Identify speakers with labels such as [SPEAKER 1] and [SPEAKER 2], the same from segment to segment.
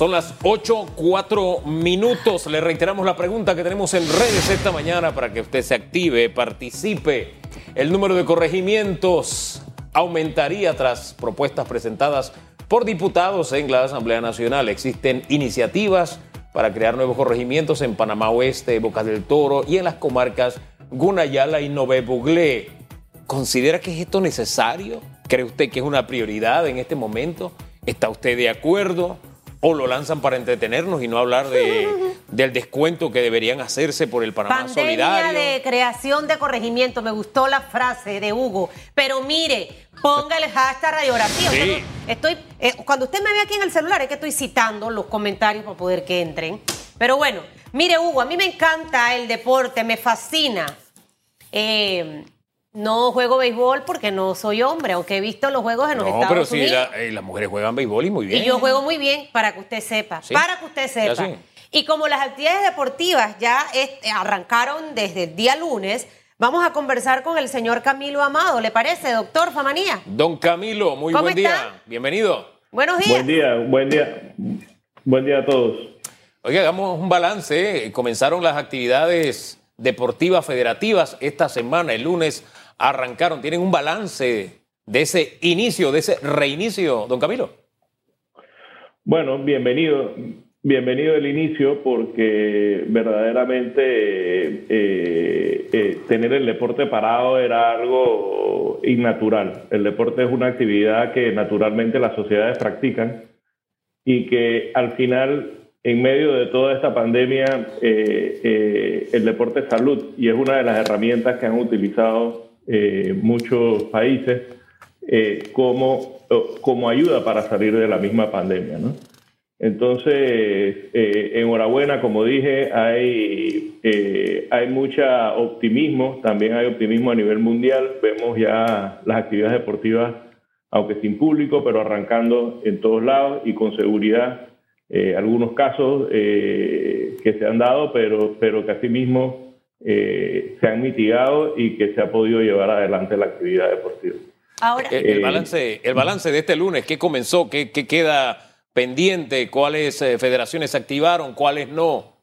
[SPEAKER 1] Son las 8, 4 minutos. Le reiteramos la pregunta que tenemos en redes esta mañana para que usted se active, participe. El número de corregimientos aumentaría tras propuestas presentadas por diputados en la Asamblea Nacional. Existen iniciativas para crear nuevos corregimientos en Panamá Oeste, Bocas del Toro y en las comarcas Gunayala y Nové Buglé. ¿Considera que es esto necesario? ¿Cree usted que es una prioridad en este momento? ¿Está usted de acuerdo? ¿O lo lanzan para entretenernos y no hablar de, del descuento que deberían hacerse por el Panamá
[SPEAKER 2] Pandemia
[SPEAKER 1] Solidario?
[SPEAKER 2] de creación de corregimiento. Me gustó la frase de Hugo. Pero mire, ponga el hashtag radiografía.
[SPEAKER 1] Sí.
[SPEAKER 2] Estoy, eh, cuando usted me ve aquí en el celular es que estoy citando los comentarios para poder que entren. Pero bueno, mire Hugo, a mí me encanta el deporte, me fascina. Eh, no juego béisbol porque no soy hombre, aunque he visto los juegos en los
[SPEAKER 1] No,
[SPEAKER 2] Estados
[SPEAKER 1] pero sí,
[SPEAKER 2] Unidos.
[SPEAKER 1] la- eh, las mujeres juegan béisbol y muy bien.
[SPEAKER 2] Y yo juego muy bien, para que usted sepa.
[SPEAKER 1] Sí.
[SPEAKER 2] Para que usted
[SPEAKER 1] Ya
[SPEAKER 2] sepa.
[SPEAKER 1] sí.
[SPEAKER 2] Y como las actividades deportivas ya este, arrancaron desde el día lunes, vamos a conversar con el señor Camilo Amado. ¿Le parece, doctor Famanía?
[SPEAKER 1] Don Camilo, muy
[SPEAKER 2] ¿Cómo
[SPEAKER 1] buen
[SPEAKER 2] está?
[SPEAKER 1] día. Bienvenido.
[SPEAKER 2] Buenos días.
[SPEAKER 3] Buen día, buen día, buen día a todos.
[SPEAKER 1] Oiga, hagamos un balance. Eh, Comenzaron las actividades deportivas federativas esta semana, el lunes arrancaron. ¿Tienen un balance de ese inicio, de ese reinicio, don Camilo?
[SPEAKER 3] Bueno, bienvenido, bienvenido el inicio porque verdaderamente eh, eh, tener el deporte parado era algo innatural. El deporte es una actividad que naturalmente las sociedades practican y que al final, en medio de toda esta pandemia, eh, eh, el deporte es salud y es una de las herramientas que han utilizado eh, muchos países eh, como, como ayuda para salir de la misma pandemia. ¿no? Entonces, eh, enhorabuena, como dije, hay, eh, hay mucha optimismo, también hay optimismo a nivel mundial, vemos ya las actividades deportivas, aunque sin público, pero arrancando en todos lados y con seguridad, eh, algunos casos eh, que se han dado, pero, pero que asimismo eh, se han mitigado y que se ha podido llevar adelante la actividad deportiva.
[SPEAKER 2] Ahora,
[SPEAKER 1] Eh, El,
[SPEAKER 3] Eh,
[SPEAKER 1] balance, el balance de este lunes, ¿qué comenzó? ¿Qué, qué queda pendiente? ¿Cuáles eh, federaciones se activaron? ¿Cuáles no?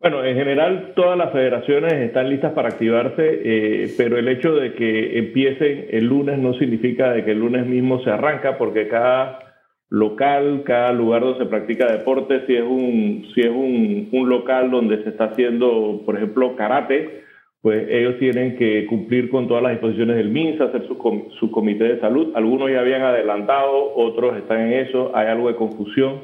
[SPEAKER 3] Bueno, en general todas las federaciones están listas para activarse, eh, pero el hecho de que empiecen el lunes no significa de que el lunes mismo se arranca, porque cada local, cada lugar donde se practica deporte, si es un, si es un, un local donde se está haciendo, por ejemplo, karate, pues ellos tienen que cumplir con todas las disposiciones del MINSA, hacer su, com- su comité de salud. Algunos ya habían adelantado, otros están en eso, hay algo de confusión.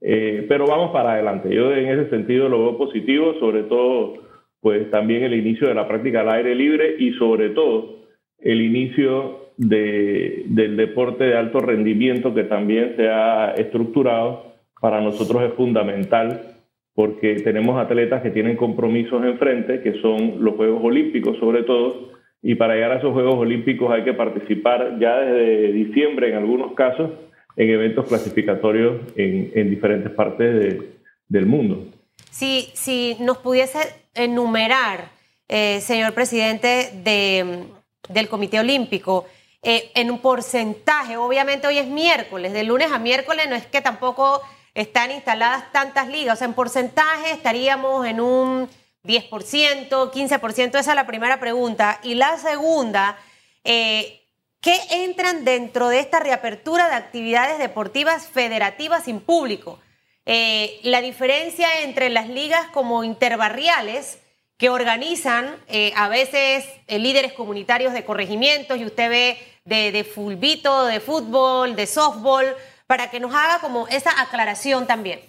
[SPEAKER 3] Eh, pero vamos para adelante. Yo en ese sentido lo veo positivo, sobre todo, pues también el inicio de la práctica al aire libre y sobre todo el inicio de, del deporte de alto rendimiento que también se ha estructurado. Para nosotros es fundamental porque tenemos atletas que tienen compromisos enfrente, que son los Juegos Olímpicos sobre todo, y para llegar a esos Juegos Olímpicos hay que participar ya desde diciembre en algunos casos en eventos clasificatorios en, en diferentes partes de- del mundo.
[SPEAKER 2] si, si nos pudiese enumerar, eh, señor presidente de, del Comité Olímpico, eh, en un porcentaje, obviamente hoy es miércoles, de lunes a miércoles no es que tampoco están instaladas tantas ligas, o sea, en porcentaje estaríamos en un 10%, 15%, esa es la primera pregunta. Y la segunda, eh, ¿qué entran dentro de esta reapertura de actividades deportivas federativas sin público? Eh, la diferencia entre las ligas como interbarriales que organizan a veces líderes comunitarios de corregimientos y usted ve de, de de fútbol, de softball, para que nos haga como esa aclaración también.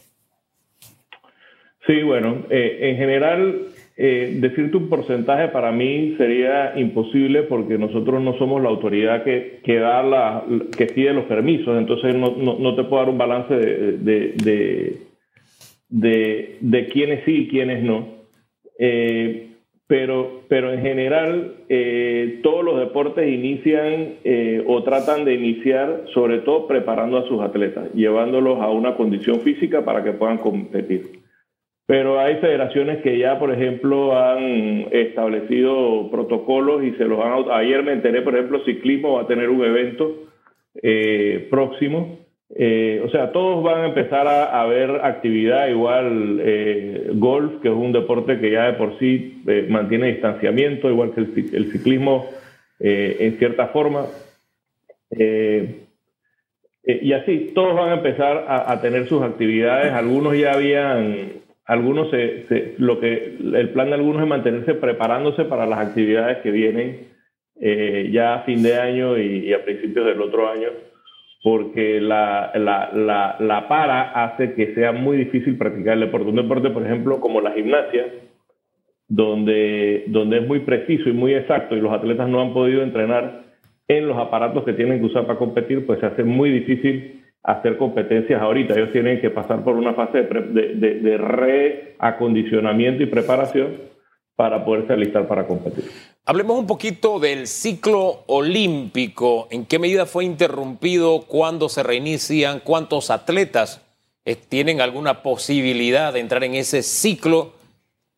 [SPEAKER 3] Sí, bueno, eh, en general, eh, decirte un porcentaje para mí sería imposible porque nosotros no somos la autoridad que, que da la, que pide los permisos, entonces no, no, no te puedo dar un balance de, de, de quiénes sí y quiénes no. Eh, pero, pero en general, eh, todos los deportes inician eh, o tratan de iniciar, sobre todo preparando a sus atletas, llevándolos a una condición física para que puedan competir. Pero hay federaciones que ya, por ejemplo, han establecido protocolos y se los han... Ayer me enteré, por ejemplo, Ciclismo va a tener un evento eh, próximo Eh, o sea, todos van a empezar a, ver actividad, igual eh, golf, que es un deporte que ya de por sí eh, mantiene distanciamiento, igual que el, ciclismo en cierta forma. y así, todos van a empezar a, tener sus actividades. Algunos ya habían, algunos lo que el plan de algunos es mantenerse preparándose para las actividades que vienen ya a fin de año y a principios del otro año porque la, la, la, para hace que sea muy difícil practicar el deporte. Un deporte, por ejemplo, como la gimnasia, donde, donde es muy preciso y muy exacto y los atletas no han podido entrenar en los aparatos que tienen que usar para competir, pues se hace muy difícil hacer competencias ahorita. Ellos tienen que pasar por una fase de, de, de reacondicionamiento y preparación para poderse alistar para competir.
[SPEAKER 1] Hablemos un poquito del ciclo olímpico. ¿En qué medida fue interrumpido? ¿Cuándo se reinician? ¿Cuántos atletas eh, tienen alguna posibilidad de entrar en ese ciclo?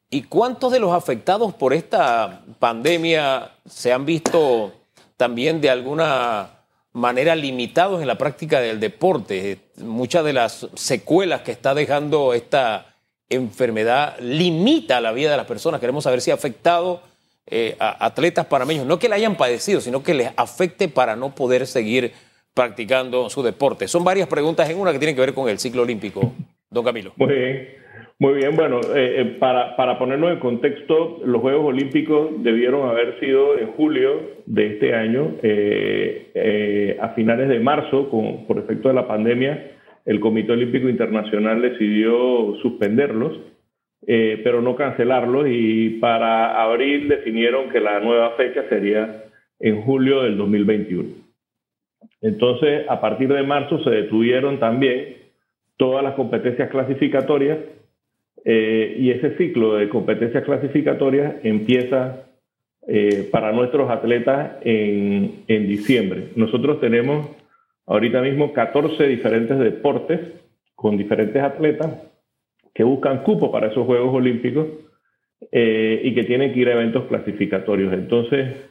[SPEAKER 1] ¿Y cuántos de los afectados por esta pandemia se han visto también de alguna manera limitados en la práctica del deporte? Muchas de las secuelas que está dejando esta enfermedad limita la vida de las personas. Queremos saber si ha afectado eh, a atletas panameños, no que la hayan padecido, sino que les afecte para no poder seguir practicando su deporte. Son varias preguntas en una que tienen que ver con el ciclo olímpico, don Camilo.
[SPEAKER 3] Muy bien, muy bien. Bueno, eh, eh, para, para ponernos en contexto, los Juegos Olímpicos debieron haber sido en julio de este año, a finales de marzo, con, por efecto de la pandemia el Comité Olímpico Internacional decidió suspenderlos, eh, pero no cancelarlos y para abril definieron que la nueva fecha sería en julio del 2021. Entonces, a partir de marzo se detuvieron también todas las competencias clasificatorias eh, y ese ciclo de competencias clasificatorias empieza eh, para nuestros atletas en, en diciembre. Nosotros tenemos ahorita mismo 14 diferentes deportes con diferentes atletas que buscan cupo para esos Juegos Olímpicos eh, y que tienen que ir a eventos clasificatorios. Entonces,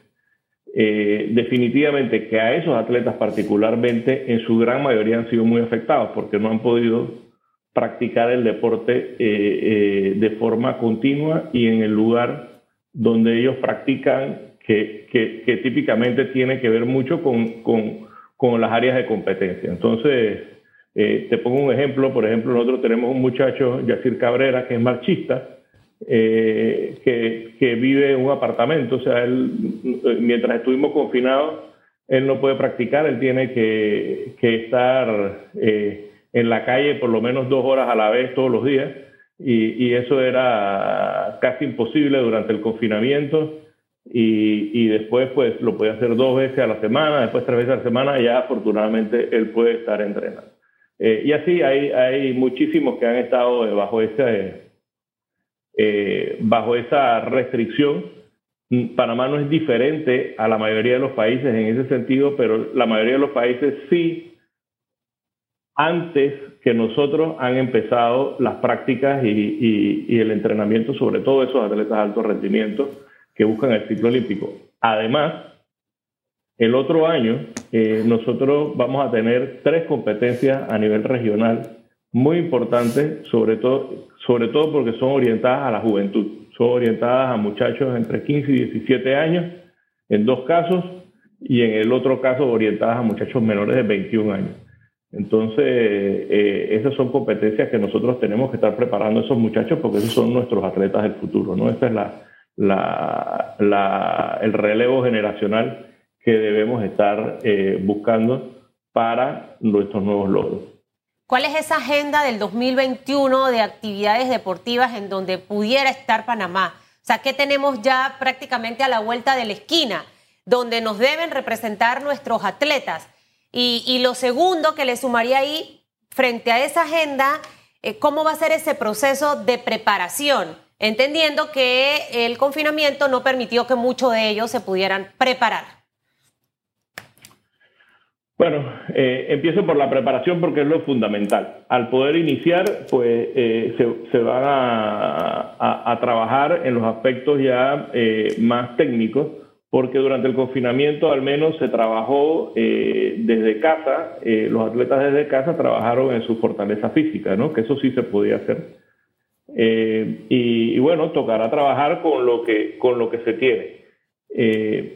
[SPEAKER 3] eh, definitivamente que a esos atletas particularmente, en su gran mayoría han sido muy afectados porque no han podido practicar el deporte eh, de forma continua y en el lugar donde ellos practican, que, que, típicamente tiene que ver mucho con, con con las áreas de competencia. Entonces, eh, te pongo un ejemplo, por ejemplo, nosotros tenemos un muchacho, Yacir Cabrera, que es marchista, eh, que, vive en un apartamento, o sea, él, mientras estuvimos confinados, él no puede practicar, él tiene que, estar eh, en la calle por lo menos dos horas a la vez todos los días, y, y eso era casi imposible durante el confinamiento y, después pues lo puede hacer dos veces a la semana, después tres veces a la semana, ya afortunadamente él puede estar entrenando. Eh, y así hay, hay muchísimos que han estado bajo, ese, eh, bajo esa restricción. Panamá no es diferente a la mayoría de los países en ese sentido, pero la mayoría de los países sí, antes que nosotros han empezado las prácticas y, y el entrenamiento, sobre todo esos atletas de alto rendimiento que buscan el ciclo olímpico. Además, el otro año eh, nosotros vamos a tener tres competencias a nivel regional muy importantes, sobre todo, sobre todo porque son orientadas a la juventud, son orientadas a muchachos entre 15 y 17 años, en dos casos, y en el otro caso orientadas a muchachos menores de 21 años. Entonces, eh, esas son competencias que nosotros tenemos que estar preparando a esos muchachos porque esos son nuestros atletas del futuro, ¿no? Esa es la, la, la, el relevo generacional que debemos estar eh, buscando para nuestros nuevos logros.
[SPEAKER 2] ¿Cuál es esa agenda del 2021 de actividades deportivas en donde pudiera estar Panamá? O sea, ¿qué tenemos ya prácticamente a la vuelta de la esquina, donde nos deben representar nuestros atletas? Y, y lo segundo que le sumaría ahí, frente a esa agenda, eh, ¿cómo va a ser ese proceso de preparación? entendiendo que el confinamiento no permitió que muchos de ellos se pudieran preparar.
[SPEAKER 3] Bueno, eh, empiezo por la preparación porque es lo fundamental. Al poder iniciar, pues eh, se, van a, trabajar en los aspectos ya eh, más técnicos, porque durante el confinamiento al menos se trabajó eh, desde casa, eh, los atletas desde casa trabajaron en su fortaleza física, ¿no? que eso sí se podía hacer. Eh, y, bueno, tocará trabajar con lo que, con lo que se tiene,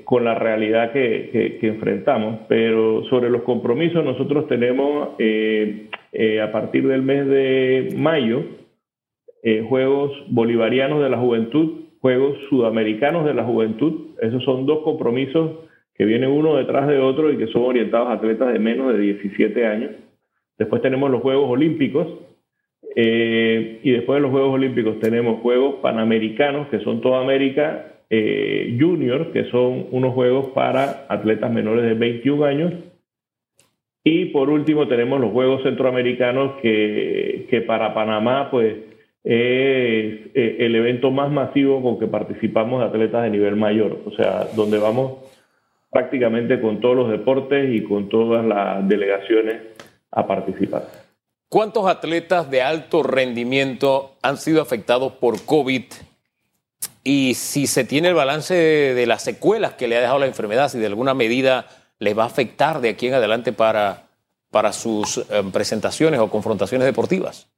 [SPEAKER 3] con la realidad que, que, enfrentamos, pero sobre los compromisos nosotros tenemos a partir del mes de mayo Juegos Bolivarianos de la Juventud Juegos Sudamericanos de la Juventud. Esos son dos compromisos que vienen uno detrás de otro y que son orientados a atletas de menos de 17 años. Después tenemos los Juegos Olímpicos eh, y después de los Juegos Olímpicos tenemos Juegos Panamericanos, que son toda América eh, Junior, que son unos Juegos para atletas menores de 21 años. Y por último tenemos los Juegos Centroamericanos que, que para Panamá, pues es eh, el evento más masivo con que participamos de atletas de nivel mayor, o sea, donde vamos prácticamente con todos los deportes y con todas las delegaciones a participar.
[SPEAKER 1] ¿Cuántos atletas de alto rendimiento han sido afectados por COVID? Y si se tiene el balance de, las secuelas que le ha dejado la enfermedad, si de alguna medida les va a afectar de aquí en adelante para, para sus eh, presentaciones o confrontaciones deportivas.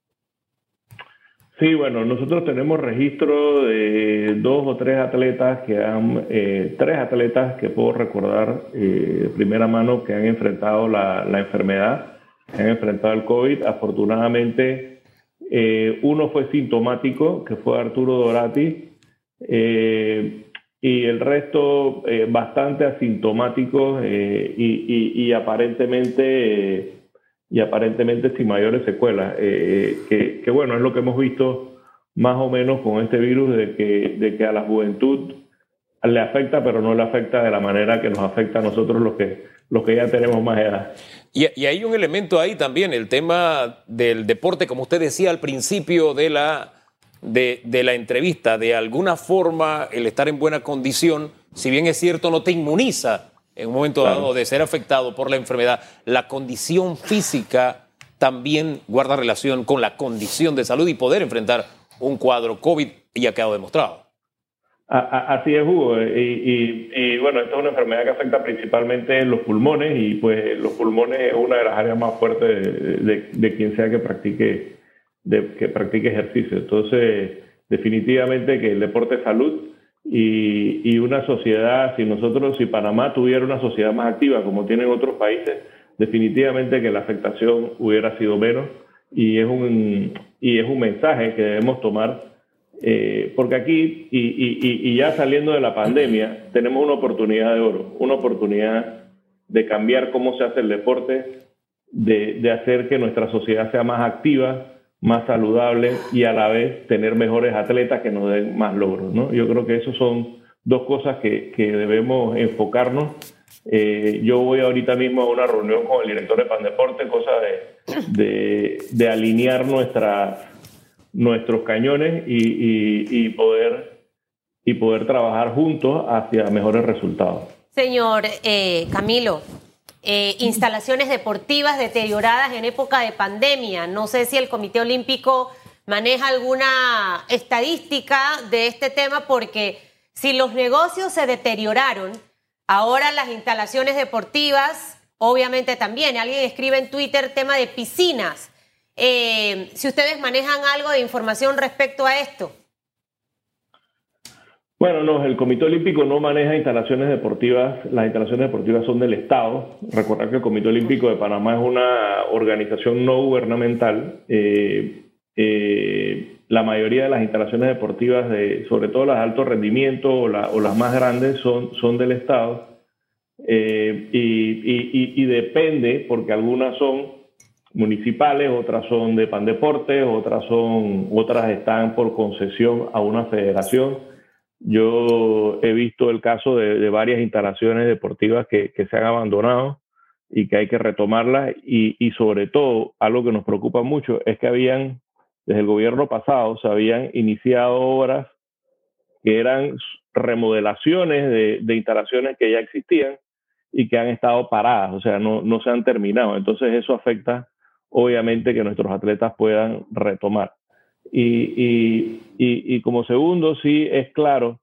[SPEAKER 3] Sí, bueno, nosotros tenemos registro de dos o tres atletas que han, eh, tres atletas que puedo recordar eh, de primera mano que han enfrentado la, enfermedad, que han enfrentado el COVID. Afortunadamente, eh, uno fue sintomático, que fue Arturo Dorati, y el resto bastante asintomáticos y, aparentemente y aparentemente sin mayores secuelas, eh, que, que, bueno, es lo que hemos visto más o menos con este virus, de que, de que a la juventud le afecta, pero no le afecta de la manera que nos afecta a nosotros los que, los que ya tenemos más edad.
[SPEAKER 1] Y, y hay un elemento ahí también, el tema del deporte, como usted decía al principio de la, de, de la entrevista, de alguna forma el estar en buena condición, si bien es cierto, no te inmuniza en un momento dado de ser afectado por la enfermedad, la condición física también guarda relación con la condición de salud y poder enfrentar un cuadro COVID y ha quedado demostrado.
[SPEAKER 3] Así es, Hugo. Y, bueno, esta es una enfermedad que afecta principalmente en los pulmones y pues los pulmones es una de las áreas más fuertes de, quien sea que practique, que practique ejercicio. Entonces, definitivamente que el deporte es salud y, una sociedad, si nosotros, si Panamá tuviera una sociedad más activa como tienen otros países, definitivamente que la afectación hubiera sido menos y es un, y es un mensaje que debemos tomar eh, porque aquí, y, y, ya saliendo de la pandemia, tenemos una oportunidad de oro, una oportunidad de cambiar cómo se hace el deporte, de, de hacer que nuestra sociedad sea más activa, más saludable y a la vez tener mejores atletas que nos den más logros. ¿no? Yo creo que eso son dos cosas que, que debemos enfocarnos. Eh, yo voy ahorita mismo a una reunión con el director de Pandeporte, cosa de, de, de alinear nuestra, nuestros cañones y, y, y, poder, y poder trabajar juntos hacia mejores resultados.
[SPEAKER 2] Señor eh, Camilo, eh, instalaciones deportivas deterioradas en época de pandemia. No sé si el Comité Olímpico maneja alguna estadística de este tema porque si los negocios se deterioraron, ahora las instalaciones deportivas, obviamente también. Alguien escribe en Twitter tema de piscinas. Eh, si ustedes manejan algo de información respecto a esto.
[SPEAKER 3] Bueno, no, el Comité Olímpico no maneja instalaciones deportivas, las instalaciones deportivas son del Estado. Recordar que el Comité Olímpico de Panamá es una organización no gubernamental. Eh, eh, la mayoría de las instalaciones deportivas, de, sobre todo las de alto rendimiento o, las más grandes, son, son del Estado. Eh, y, depende, porque algunas son municipales, otras son de Pandeportes, otras, son, otras están por concesión a una federación. Yo he visto el caso de, varias instalaciones deportivas que, se han abandonado y que hay que retomarlas y, sobre todo algo que nos preocupa mucho es que habían, desde el gobierno pasado, se habían iniciado obras que eran remodelaciones de, instalaciones que ya existían y que han estado paradas, o sea, no, no se han terminado. Entonces eso afecta obviamente que nuestros atletas puedan retomar. Y, y, y, como segundo, sí es claro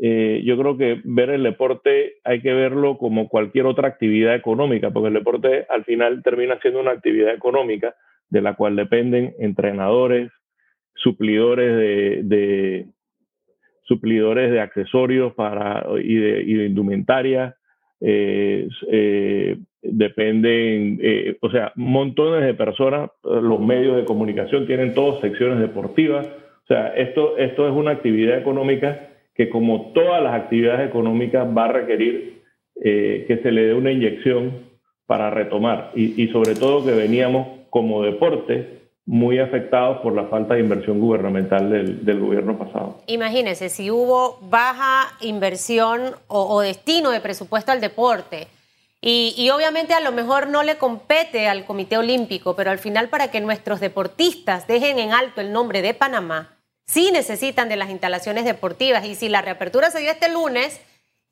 [SPEAKER 3] eh, yo creo que ver el deporte hay que verlo como cualquier otra actividad económica, porque el deporte al final termina siendo una actividad económica de la cual dependen entrenadores, suplidores de, suplidores de accesorios para, y, de, indumentaria, eh, eh, dependen, o sea, montones de personas, los medios de comunicación tienen todas secciones deportivas, o sea, esto, esto es una actividad económica que como todas las actividades económicas va a requerir eh, que se le dé una inyección para retomar y, sobre todo que veníamos como deporte muy afectados por la falta de inversión gubernamental del, gobierno pasado.
[SPEAKER 2] Imagínese, si hubo baja inversión o, destino de presupuesto al deporte, y, obviamente a lo mejor no le compete al Comité Olímpico, pero al final para que nuestros deportistas dejen en alto el nombre de Panamá, sí necesitan de las instalaciones deportivas y si la reapertura se dio este lunes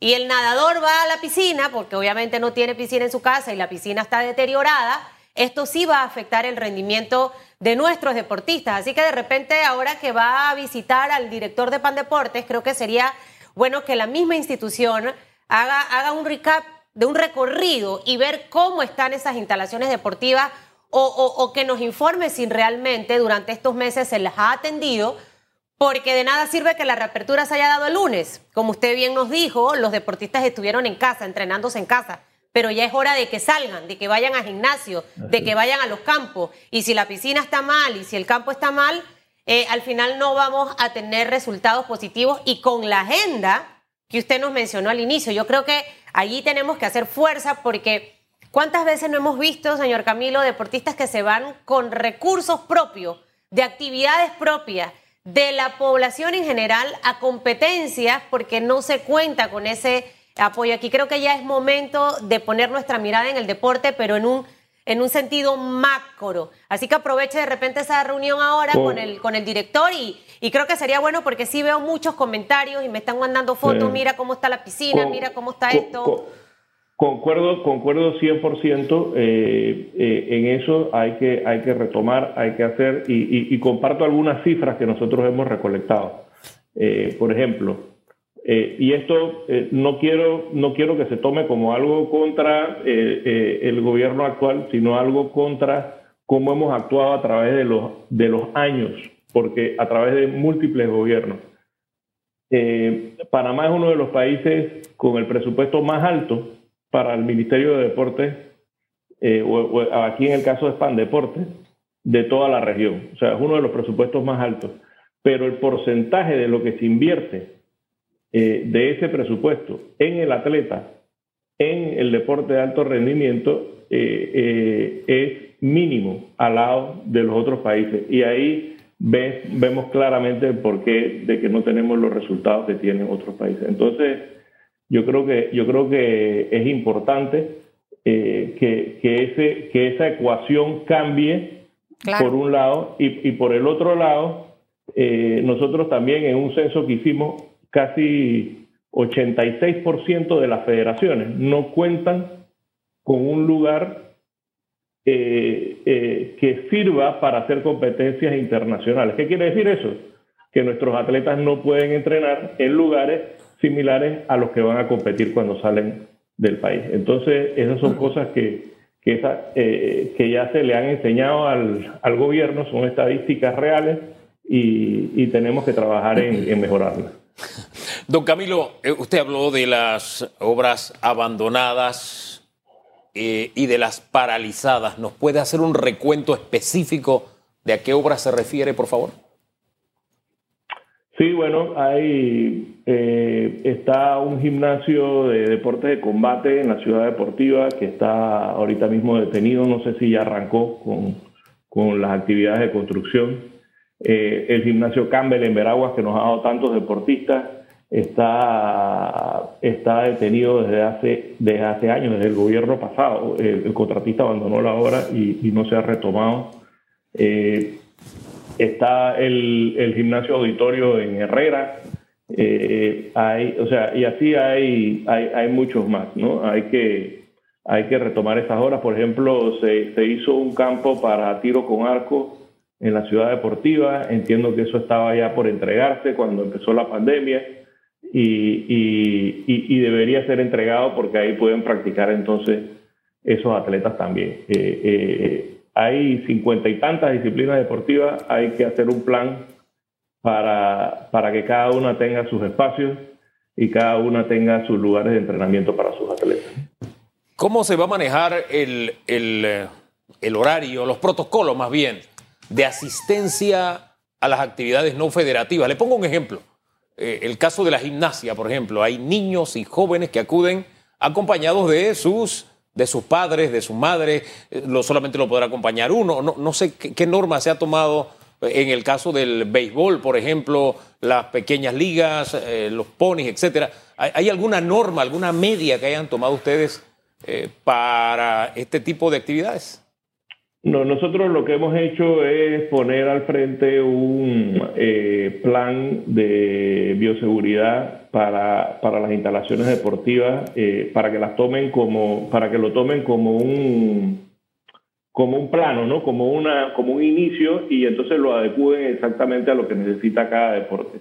[SPEAKER 2] y el nadador va a la piscina, porque obviamente no tiene piscina en su casa y la piscina está deteriorada, esto sí va a afectar el rendimiento de nuestros deportistas. Así que de repente ahora que va a visitar al director de Pan Deportes, creo que sería bueno que la misma institución haga, haga un recap de un recorrido y ver cómo están esas instalaciones deportivas o, o que nos informe si realmente durante estos meses se les ha atendido porque de nada sirve que la reapertura se haya dado el lunes. Como usted bien nos dijo, los deportistas estuvieron en casa, entrenándose en casa, pero ya es hora de que salgan, de que vayan al gimnasio, de que vayan a los campos. Y si la piscina está mal y si el campo está mal, eh, al final no vamos a tener resultados positivos y con la agenda que usted nos mencionó al inicio, yo creo que allí tenemos que hacer fuerza porque ¿cuántas veces no hemos visto, señor Camilo, deportistas que se van con recursos propios, de actividades propias? de la población en general a competencias porque no se cuenta con ese apoyo. Aquí creo que ya es momento de poner nuestra mirada en el deporte, pero en un, en un sentido macro. Así que aproveche de repente esa reunión ahora con, el, con el director y, y, creo que sería bueno porque sí veo muchos comentarios y me están mandando fotos, mira cómo está la piscina, mira cómo está esto.
[SPEAKER 3] Concuerdo, concuerdo 100%, eh, eh, en eso hay que, hay que retomar, hay que hacer, y, comparto algunas cifras que nosotros hemos recolectado. Eh, por ejemplo, eh, y esto no, quiero, no quiero que se tome como algo contra el gobierno actual, sino algo contra cómo hemos actuado a través de los, de los años, porque a través de múltiples gobiernos. Panamá es uno de los países con el presupuesto más alto para el Ministerio de Deportes, eh, o, aquí en el caso de Span Deportes, de toda la región. O sea, es uno de los presupuestos más altos. Pero el porcentaje de lo que se invierte eh, de ese presupuesto en el atleta, en el deporte de alto rendimiento, eh, es mínimo al lado de los otros países. Y ahí vemos claramente el porqué de que no tenemos los resultados que tienen otros países. Entonces, yo creo que, yo creo que es importante eh, que, que, ese, que esa ecuación cambie por un lado y, y, por el otro lado, eh, nosotros también en un censo que hicimos, casi 86% de las federaciones no cuentan con un lugar eh, que sirva para hacer competencias internacionales. ¿Qué quiere decir eso? Que nuestros atletas no pueden entrenar en lugares similares a los que van a competir cuando salen del país. Entonces, esas son cosas que, que, eh, que ya se le han enseñado al, al gobierno, son estadísticas reales y, tenemos que trabajar en, mejorarlas.
[SPEAKER 1] Don Camilo, eh, usted habló de las obras abandonadas eh, y de las paralizadas. ¿Nos puede hacer un recuento específico de a qué obras se refiere, por favor?
[SPEAKER 3] Sí, bueno, hay eh, está un gimnasio de deportes de combate en la ciudad deportiva que está ahorita mismo detenido. No sé si ya arrancó con, con las actividades de construcción. Eh, el gimnasio Campbell en Veraguas, que nos ha dado tantos deportistas, está, está detenido desde hace, desde hace años, desde el gobierno pasado. El, contratista abandonó la obra y, no se ha retomado. Eh, está el, el, gimnasio auditorio en Herrera, eh, hay, o sea, y así hay, hay, hay, muchos más, ¿no? Hay que, hay que retomar esas horas. Por ejemplo, se, se hizo un campo para tiro con arco en la ciudad deportiva. Entiendo que eso estaba ya por entregarse cuando empezó la pandemia. Y, debería ser entregado porque ahí pueden practicar entonces esos atletas también. Eh, eh, hay cincuenta y tantas disciplinas deportivas, hay que hacer un plan para, para que cada una tenga sus espacios y cada una tenga sus lugares de entrenamiento para sus atletas.
[SPEAKER 1] ¿Cómo se va a manejar el, el horario, los protocolos más bien, de asistencia a las actividades no federativas? Le pongo un ejemplo. Eh, el caso de la gimnasia, por ejemplo, hay niños y jóvenes que acuden acompañados de sus, de sus padres, de sus madres, eh, lo, solamente lo podrá acompañar uno. No, no sé qué, norma se ha tomado en el caso del béisbol, por ejemplo, las pequeñas ligas, eh, los ponis, etcétera. ¿Hay, alguna norma, alguna media que hayan tomado ustedes para este tipo de actividades?
[SPEAKER 3] No, nosotros lo que hemos hecho es poner al frente un eh, plan de bioseguridad para, para las instalaciones deportivas, eh, para que las tomen como, para que lo tomen como un como un plano, ¿no? Como una, como un inicio, y entonces lo adecúen exactamente a lo que necesita cada deporte.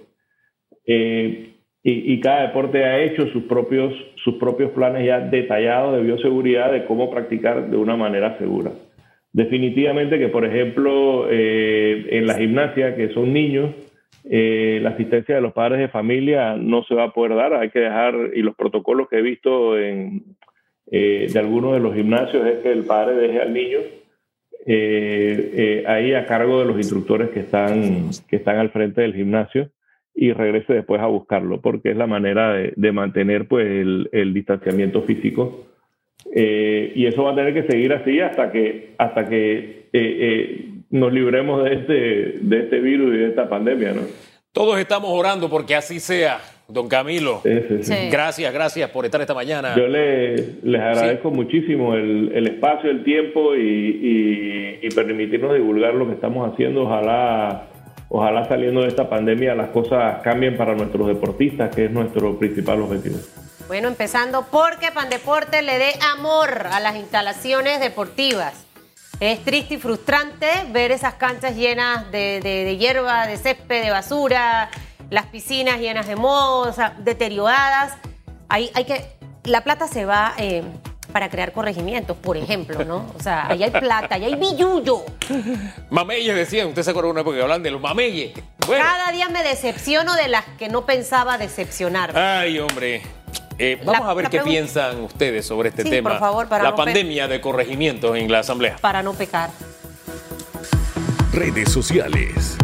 [SPEAKER 3] Eh, y, y, cada deporte ha hecho sus propios, sus propios planes ya detallados de bioseguridad de cómo practicar de una manera segura. Definitivamente que, por ejemplo, eh, en la gimnasia, que son niños, eh, la asistencia de los padres de familia no se va a poder dar, hay que dejar, y los protocolos que he visto en, eh, de algunos de los gimnasios es que el padre deje al niño ahí a cargo de los instructores que están, que están al frente del gimnasio y regrese después a buscarlo, porque es la manera de, mantener pues, el distanciamiento físico eh, y eso va a tener que seguir así hasta que, hasta que eh, eh, nos libremos de este, de este virus y de esta pandemia, ¿no?
[SPEAKER 1] Todos estamos orando porque así sea, don Camilo. Gracias, gracias por estar esta mañana.
[SPEAKER 3] Yo les agradezco muchísimo el, el, espacio, el tiempo y, y, permitirnos divulgar lo que estamos haciendo. Ojalá, ojalá saliendo de esta pandemia las cosas cambien para nuestros deportistas, que es nuestro principal objetivo.
[SPEAKER 2] Bueno, empezando porque Pandeporte le dé amor a las instalaciones deportivas. Es triste y frustrante ver esas canchas llenas de, hierba, de césped, de basura, las piscinas llenas de moho, deterioradas. Hay, hay que, la plata se va eh, para crear corregimientos, por ejemplo, ¿no? O sea, ahí hay plata, ahí hay billullo.
[SPEAKER 1] Mameyes decían, usted se acuerda una época que hablan de los mameyes.
[SPEAKER 2] Cada día me decepciono de las que no pensaba decepcionar.
[SPEAKER 1] Ay, hombre. Eh, vamos a ver qué piensan ustedes sobre este tema.
[SPEAKER 2] Por favor, para
[SPEAKER 1] la pandemia de corregimientos en la Asamblea.
[SPEAKER 2] Para no pecar.
[SPEAKER 4] Redes sociales.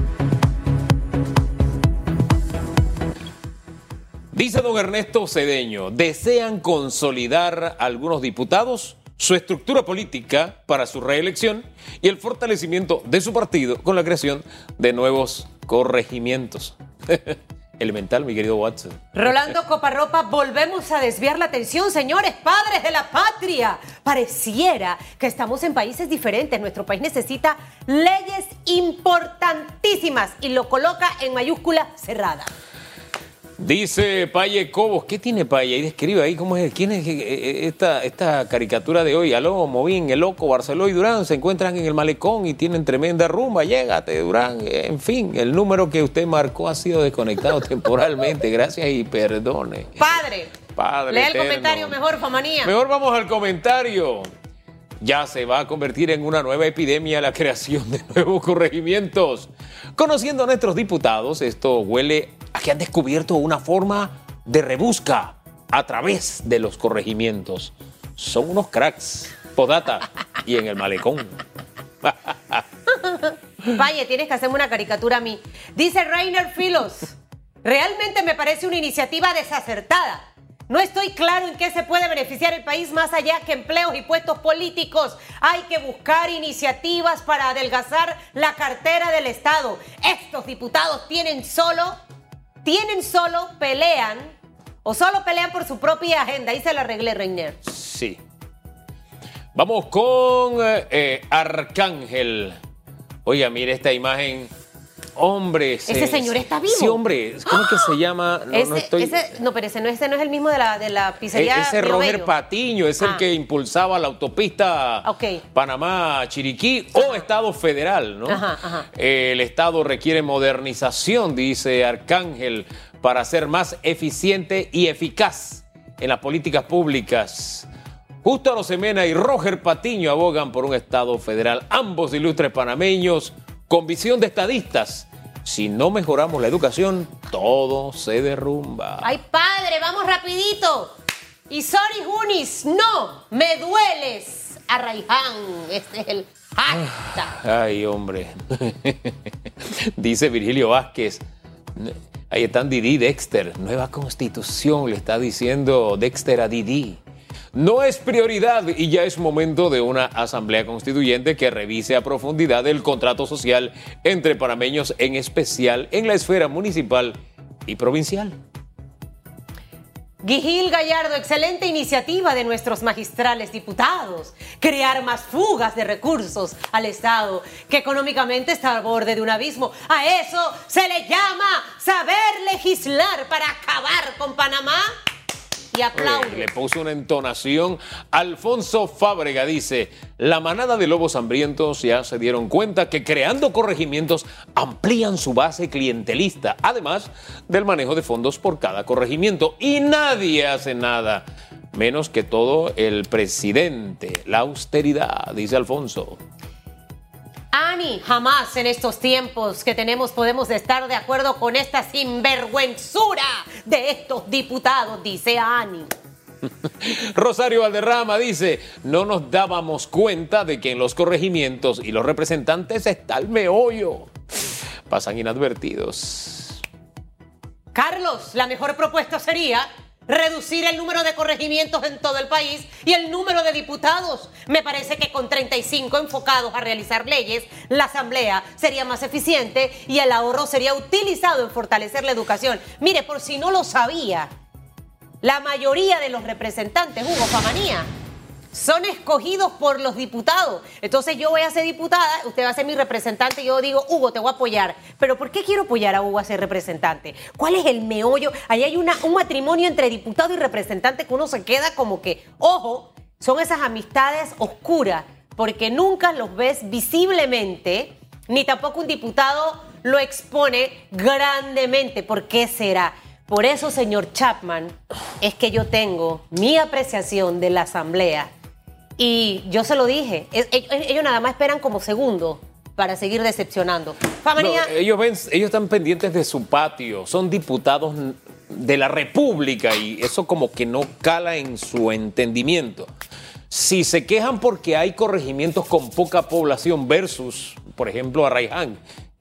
[SPEAKER 1] Dice don Ernesto Cedeño, desean consolidar algunos diputados su estructura política para su reelección y el fortalecimiento de su partido con la creación de nuevos corregimientos. elemental, mi querido Watson.
[SPEAKER 2] Rolando Coparropa, volvemos a desviar la atención, señores, padres de la patria. Pareciera que estamos en países diferentes. Nuestro país necesita leyes importantísimas y lo coloca en mayúscula cerrada.
[SPEAKER 1] Dice Paye Cobos, ¿qué tiene Paye? Y describe ahí cómo es, quién es eh, eh, esta, esta caricatura de hoy. Aló, Movín, El Loco, Barceló y Durán se encuentran en el malecón y tienen tremenda rumba. Llégate, Durán. En fin, el número que usted marcó ha sido desconectado temporalmente. Gracias y perdone.
[SPEAKER 2] Padre.
[SPEAKER 1] Padre.
[SPEAKER 2] Lea el comentario mejor, Famanía.
[SPEAKER 1] Mejor vamos al comentario. Ya se va a convertir en una nueva epidemia la creación de nuevos corregimientos. Conociendo a nuestros diputados, esto huele a que han descubierto una forma de rebusca a través de los corregimientos. Son unos cracks. Podata y en el malecón.
[SPEAKER 2] Vaya, tienes que hacerme una caricatura a mí. Dice Rainer Filos, realmente me parece una iniciativa desacertada. No estoy claro en qué se puede beneficiar el país más allá que empleos y puestos políticos. Hay que buscar iniciativas para adelgazar la cartera del Estado. Estos diputados tienen solo tienen solo, pelean, o solo pelean por su propia agenda. Ahí se la arreglé, Reiner.
[SPEAKER 1] Sí. Vamos con eh, Arcángel. Oiga, mire esta imagen Hombre,
[SPEAKER 2] ese señor está vivo.
[SPEAKER 1] Sí, hombre, ¿cómo que se llama?
[SPEAKER 2] No, ese, no, estoy... no, pero ese no, ese no es el mismo de la, de la pizzería.
[SPEAKER 1] E, ese Roger Patiño es el ah. que impulsaba la autopista Panamá-Chiriquí o Estado Federal, ¿no?
[SPEAKER 2] Ajá, ajá.
[SPEAKER 1] El Estado requiere modernización, dice Arcángel, para ser más eficiente y eficaz en las políticas públicas. Justo Rosemena y Roger Patiño abogan por un Estado federal, ambos ilustres panameños, con visión de estadistas. Si no mejoramos la educación, todo se derrumba.
[SPEAKER 2] ¡Ay, padre! ¡Vamos rapidito! Y sorry, Junis, no, me dueles. Arraiján, este es el hashtag.
[SPEAKER 1] Ay, hombre. Dice Virgilio Vázquez. Ahí están Didi Dexter. Nueva constitución, le está diciendo Dexter a Didi. No es prioridad y ya es momento de una asamblea constituyente que revise a profundidad el contrato social entre panameños, en especial en la esfera municipal y provincial.
[SPEAKER 2] Guigil Gallardo, excelente iniciativa de nuestros magistrales diputados. Crear más fugas de recursos al Estado, que económicamente está al borde de un abismo. A eso se le llama saber legislar para acabar con Panamá. Y aplaude.
[SPEAKER 1] Le puso una entonación. Alfonso Fábrega dice, la manada de lobos hambrientos ya se dieron cuenta que creando corregimientos amplían su base clientelista, además del manejo de fondos por cada corregimiento. Y nadie hace nada, menos que todo el presidente. La austeridad, dice Alfonso.
[SPEAKER 2] Ani, jamás en estos tiempos que tenemos podemos estar de acuerdo con esta sinvergüenzura de estos diputados, dice Ani.
[SPEAKER 1] Rosario Valderrama dice, no nos dábamos cuenta de que en los corregimientos y los representantes está el meollo. Pasan inadvertidos.
[SPEAKER 2] Carlos, la mejor propuesta sería reducir el número de corregimientos en todo el país y el número de diputados. Me parece que con 35 enfocados a realizar leyes, la Asamblea sería más eficiente y el ahorro sería utilizado en fortalecer la educación. Mire, por si no lo sabía, la mayoría de los representantes, Hugo Famanía, son escogidos por los diputados. Entonces yo voy a ser diputada, usted va a ser mi representante yo digo, Hugo, te voy a apoyar. Pero ¿por qué quiero apoyar a Hugo a ser representante? ¿Cuál es el meollo? Ahí hay una, un matrimonio entre diputado y representante que uno se queda como que, ojo, son esas amistades oscuras, porque nunca los ves visiblemente, ni tampoco un diputado lo expone grandemente. ¿Por qué será? Por eso, señor Chapman, es que yo tengo mi apreciación de la Asamblea y yo se lo dije, e- e- ellos nada más esperan como segundo para seguir decepcionando. Famanía,
[SPEAKER 1] No, ellos, ven, ellos están pendientes de su patio, son diputados de la República y eso como que no cala en su entendimiento. Si se quejan porque hay corregimientos con poca población versus, por ejemplo, Arraiján,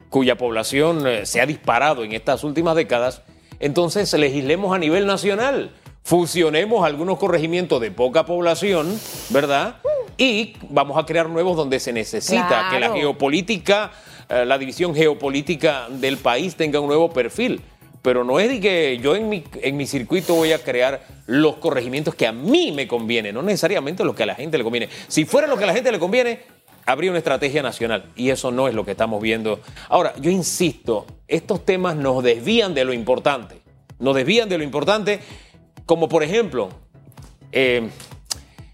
[SPEAKER 1] cuya población eh, se ha disparado en estas últimas décadas, entonces legislemos a nivel nacional. Fusionemos algunos corregimientos de poca población, ¿verdad? Y vamos a crear nuevos donde se necesita que la geopolítica, eh, la división geopolítica del país tenga un nuevo perfil. Pero no es de que yo en mi, en mi circuito voy a crear los corregimientos que a mí me conviene, no necesariamente lo que a la gente le conviene. Si fuera lo que a la gente le conviene, habría una estrategia nacional y eso no es lo que estamos viendo. Ahora, yo insisto, estos temas nos desvían de lo importante, nos desvían de lo importante, como por ejemplo eh,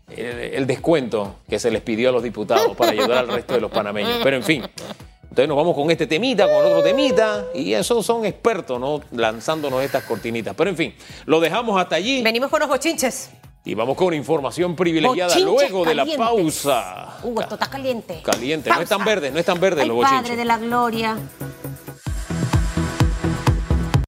[SPEAKER 1] el, el descuento que se les pidió a los diputados para ayudar al resto de los panameños. Pero en fin, entonces nos vamos con este temita, con otro temita, y esos son expertos, ¿no? Lanzándonos estas cortinitas. Pero en fin, lo dejamos hasta allí
[SPEAKER 2] venimos con los bochinches.
[SPEAKER 1] y vamos con información privilegiada
[SPEAKER 2] Bochinches
[SPEAKER 1] luego de la pausa.
[SPEAKER 2] Hugo, esto está caliente.
[SPEAKER 1] Caliente, no es tan
[SPEAKER 2] Pausa.
[SPEAKER 1] verde, no es tan verde
[SPEAKER 2] Ay,
[SPEAKER 1] los
[SPEAKER 2] Padre
[SPEAKER 1] bochinches.
[SPEAKER 2] de la gloria.